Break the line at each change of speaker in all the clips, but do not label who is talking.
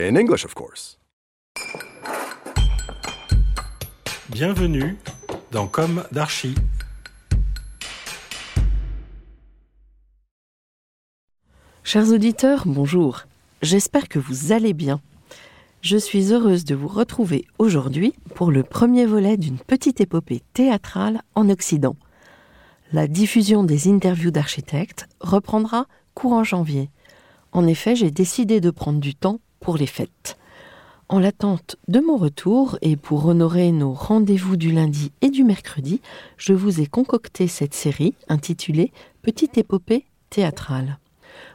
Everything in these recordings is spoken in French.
In English, of course.
Bienvenue dans Comme d'Archi.
Chers auditeurs, bonjour. J'espère que vous allez bien. Je suis heureuse de vous retrouver aujourd'hui pour le premier volet d'une petite épopée théâtrale en Occident. La diffusion des interviews d'architectes reprendra courant janvier. En effet, j'ai décidé de prendre du temps pour les fêtes. En l'attente de mon retour et pour honorer nos rendez-vous du lundi et du mercredi, je vous ai concocté cette série intitulée Petite épopée théâtrale.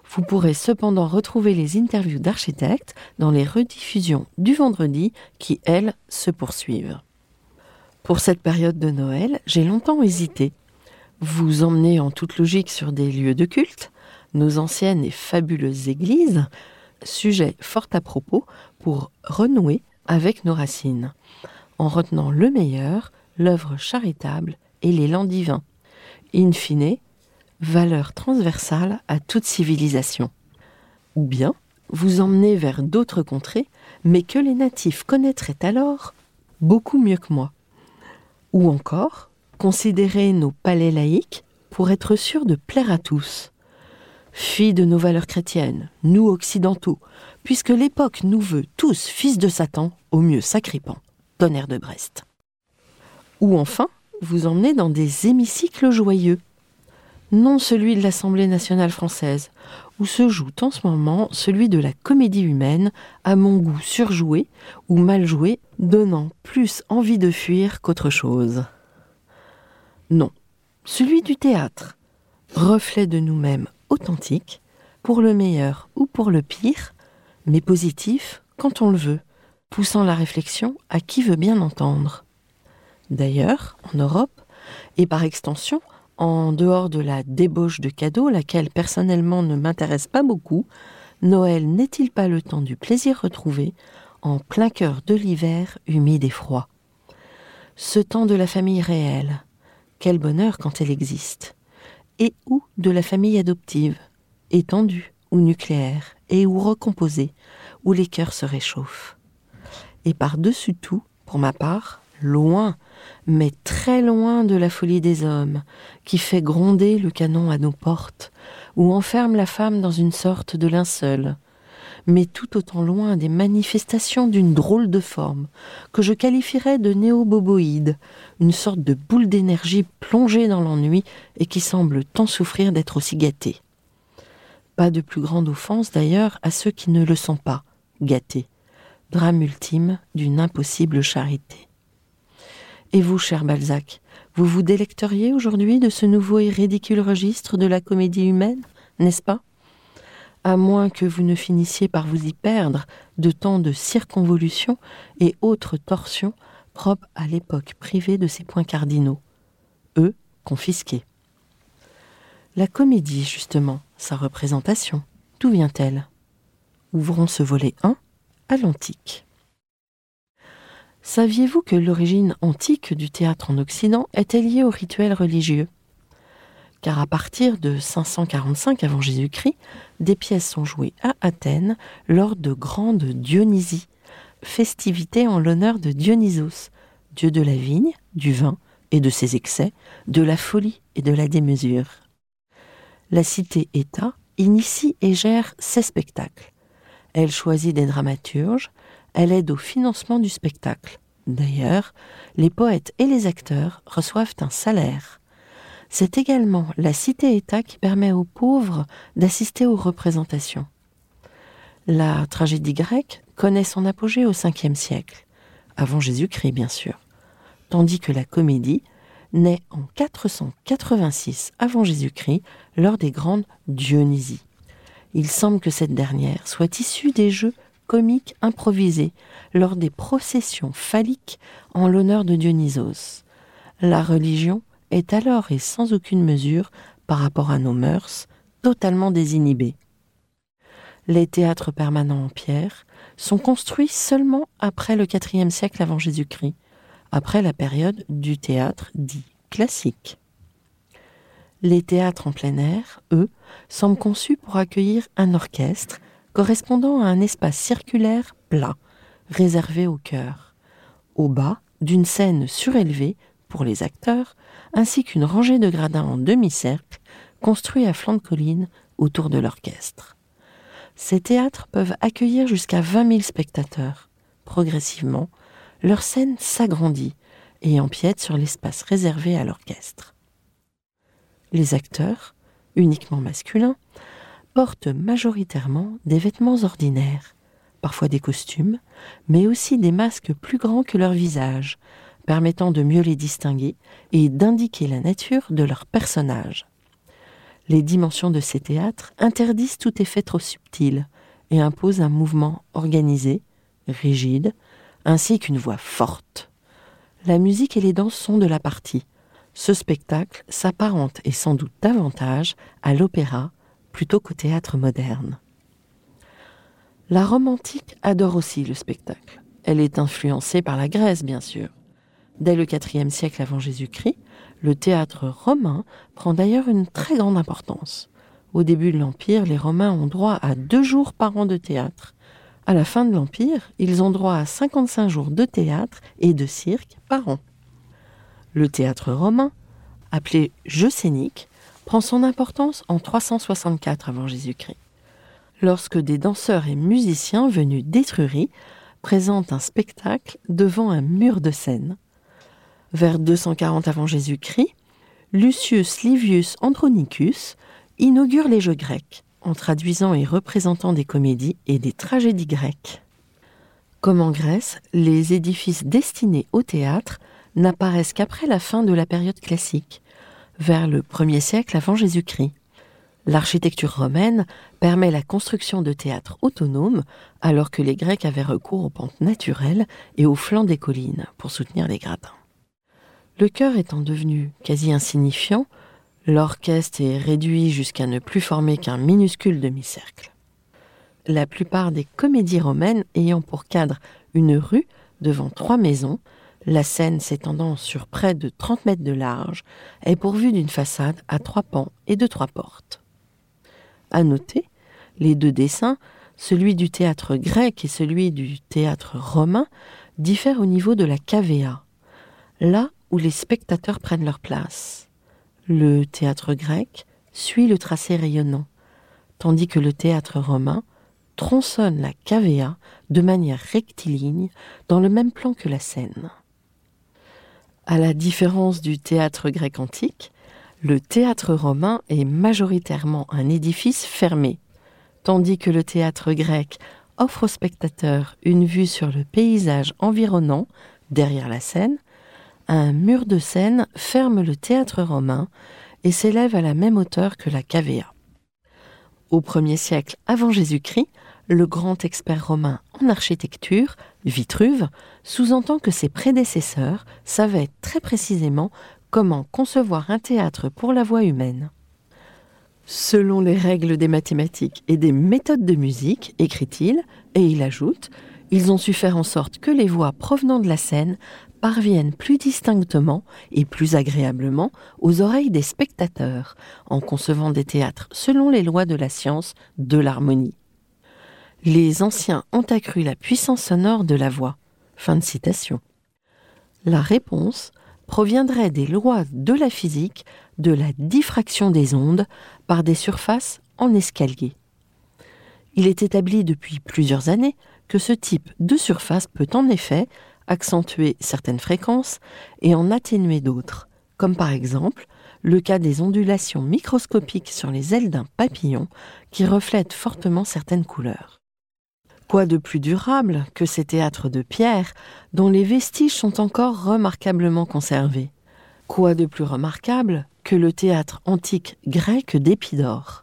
Vous pourrez cependant retrouver les interviews d'architectes dans les rediffusions du vendredi qui, elles, se poursuivent. Pour cette période de Noël, j'ai longtemps hésité. Vous emmener en toute logique sur des lieux de culte, nos anciennes et fabuleuses églises, sujet fort à propos pour renouer avec nos racines, en retenant le meilleur, l'œuvre charitable et l'élan divin. In fine, valeur transversale à toute civilisation. Ou bien vous emmener vers d'autres contrées, mais que les natifs connaîtraient alors beaucoup mieux que moi. Ou encore, considérer nos palais laïques pour être sûrs de plaire à tous. Filles de nos valeurs chrétiennes, nous occidentaux, puisque l'époque nous veut tous fils de Satan, au mieux sacripant, tonnerre de Brest. Ou enfin, vous emmener dans des hémicycles joyeux, non celui de l'Assemblée nationale française, où se joue en ce moment celui de la comédie humaine, à mon goût surjoué ou mal joué, donnant plus envie de fuir qu'autre chose. Non, celui du théâtre, reflet de nous-mêmes authentique, pour le meilleur ou pour le pire, mais positif quand on le veut, poussant la réflexion à qui veut bien entendre. D'ailleurs, en Europe, et par extension, en dehors de la débauche de cadeaux, laquelle personnellement ne m'intéresse pas beaucoup, Noël n'est-il pas le temps du plaisir retrouvé, en plein cœur de l'hiver humide et froid? Ce temps de la famille réelle, quel bonheur quand elle existe Et ou de la famille adoptive, étendue ou nucléaire, et ou recomposée, où les cœurs se réchauffent. Et par-dessus tout, pour ma part, loin, mais très loin de la folie des hommes, qui fait gronder le canon à nos portes, ou enferme la femme dans une sorte de linceul, mais tout autant loin des manifestations d'une drôle de forme, que je qualifierais de néoboboïde, une sorte de boule d'énergie plongée dans l'ennui et qui semble tant souffrir d'être aussi gâtée. Pas de plus grande offense d'ailleurs à ceux qui ne le sont pas, gâtés. Drame ultime d'une impossible charité. Et vous, cher Balzac, vous vous délecteriez aujourd'hui de ce nouveau et ridicule registre de la comédie humaine, n'est-ce pas? À moins que vous ne finissiez par vous y perdre de tant de circonvolutions et autres torsions propres à l'époque privée de ses points cardinaux, eux confisqués. La comédie, justement, sa représentation, d'où vient-elle? Ouvrons ce volet 1 à l'antique. Saviez-vous que l'origine antique du théâtre en Occident était liée au rituel religieux? Car à partir de 545 avant Jésus-Christ, des pièces sont jouées à Athènes lors de grandes Dionysies, festivités en l'honneur de Dionysos, dieu de la vigne, du vin et de ses excès, de la folie et de la démesure. La cité-État initie et gère ses spectacles. Elle choisit des dramaturges, elle aide au financement du spectacle. D'ailleurs, les poètes et les acteurs reçoivent un salaire. C'est également la cité-État qui permet aux pauvres d'assister aux représentations. La tragédie grecque connaît son apogée au Ve siècle, avant Jésus-Christ bien sûr, tandis que la comédie naît en 486 avant Jésus-Christ lors des grandes Dionysies. Il semble que cette dernière soit issue des jeux comiques improvisés lors des processions phalliques en l'honneur de Dionysos. La religion est alors et sans aucune mesure par rapport à nos mœurs, totalement désinhibée. Les théâtres permanents en pierre sont construits seulement après le IVe siècle avant Jésus-Christ, après la période du théâtre dit classique. Les théâtres en plein air, eux, semblent conçus pour accueillir un orchestre correspondant à un espace circulaire plat, réservé au chœur. Au bas, d'une scène surélevée pour les acteurs, ainsi qu'une rangée de gradins en demi-cercle construits à flanc de colline autour de l'orchestre. Ces théâtres peuvent accueillir jusqu'à 20 000 spectateurs. Progressivement, leur scène s'agrandit et empiète sur l'espace réservé à l'orchestre. Les acteurs, uniquement masculins, portent majoritairement des vêtements ordinaires, parfois des costumes, mais aussi des masques plus grands que leur visage, permettant de mieux les distinguer et d'indiquer la nature de leur personnage. Les dimensions de ces théâtres interdisent tout effet trop subtil et imposent un mouvement organisé, rigide, ainsi qu'une voix forte. La musique et les danses sont de la partie. Ce spectacle s'apparente et sans doute davantage à l'opéra plutôt qu'au théâtre moderne. La Rome antique adore aussi le spectacle. Elle est influencée par la Grèce, bien sûr. Dès le IVe siècle avant Jésus-Christ, le théâtre romain prend d'ailleurs une très grande importance. Au début de l'Empire, les Romains ont droit à deux jours par an de théâtre. À la fin de l'Empire, ils ont droit à 55 jours de théâtre et de cirque par an. Le théâtre romain, appelé jeu scénique, prend son importance en 364 avant Jésus-Christ, lorsque des danseurs et musiciens venus d'Étrurie présentent un spectacle devant un mur de scène vers 240 avant Jésus-Christ, Lucius Livius Andronicus inaugure les Jeux grecs en traduisant et représentant des comédies et des tragédies grecques. Comme en Grèce, les édifices destinés au théâtre n'apparaissent qu'après la fin de la période classique, vers le 1er siècle avant Jésus-Christ. L'architecture romaine permet la construction de théâtres autonomes alors que les Grecs avaient recours aux pentes naturelles et aux flancs des collines pour soutenir les gradins. Le chœur étant devenu quasi insignifiant, l'orchestre est réduit jusqu'à ne plus former qu'un minuscule demi-cercle. La plupart des comédies romaines ayant pour cadre une rue devant trois maisons, la scène s'étendant sur près de 30 mètres de large, est pourvue d'une façade à trois pans et de trois portes. À noter, les deux dessins, celui du théâtre grec et celui du théâtre romain, diffèrent au niveau de la cavea. Là où les spectateurs prennent leur place. Le théâtre grec suit le tracé rayonnant, tandis que le théâtre romain tronçonne la cavea de manière rectiligne dans le même plan que la scène. À la différence du théâtre grec antique, le théâtre romain est majoritairement un édifice fermé, tandis que le théâtre grec offre aux spectateurs une vue sur le paysage environnant derrière la scène un mur de scène ferme le théâtre romain et s'élève à la même hauteur que la cavea. Au 1er siècle avant Jésus-Christ, le grand expert romain en architecture, Vitruve, sous-entend que ses prédécesseurs savaient très précisément comment concevoir un théâtre pour la voix humaine. Selon les règles des mathématiques et des méthodes de musique, écrit-il, et il ajoute, ils ont su faire en sorte que les voix provenant de la scène parviennent plus distinctement et plus agréablement aux oreilles des spectateurs en concevant des théâtres selon les lois de la science de l'harmonie. Les anciens ont accru la puissance sonore de la voix. La réponse proviendrait des lois de la physique de la diffraction des ondes par des surfaces en escalier. Il est établi depuis plusieurs années que ce type de surface peut en effet accentuer certaines fréquences et en atténuer d'autres, comme par exemple le cas des ondulations microscopiques sur les ailes d'un papillon qui reflètent fortement certaines couleurs. Quoi de plus durable que ces théâtres de pierre dont les vestiges sont encore remarquablement conservés? Quoi de plus remarquable que le théâtre antique grec d'Épidore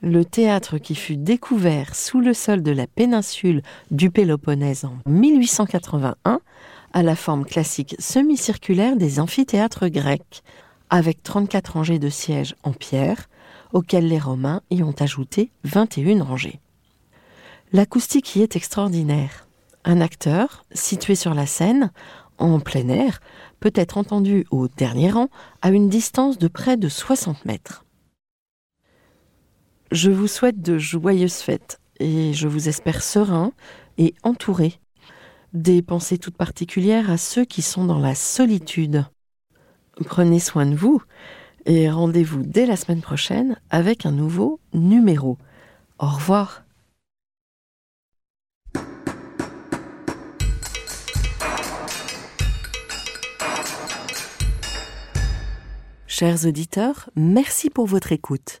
le théâtre qui fut découvert sous le sol de la péninsule du Péloponnèse en 1881 a la forme classique semi-circulaire des amphithéâtres grecs, avec 34 rangées de sièges en pierre, auxquelles les Romains y ont ajouté 21 rangées. L'acoustique y est extraordinaire. Un acteur, situé sur la scène, en plein air, peut être entendu au dernier rang à une distance de près de 60 mètres. Je vous souhaite de joyeuses fêtes et je vous espère serein et entouré. Des pensées toutes particulières à ceux qui sont dans la solitude. Prenez soin de vous et rendez-vous dès la semaine prochaine avec un nouveau numéro. Au revoir. Chers auditeurs, merci pour votre écoute.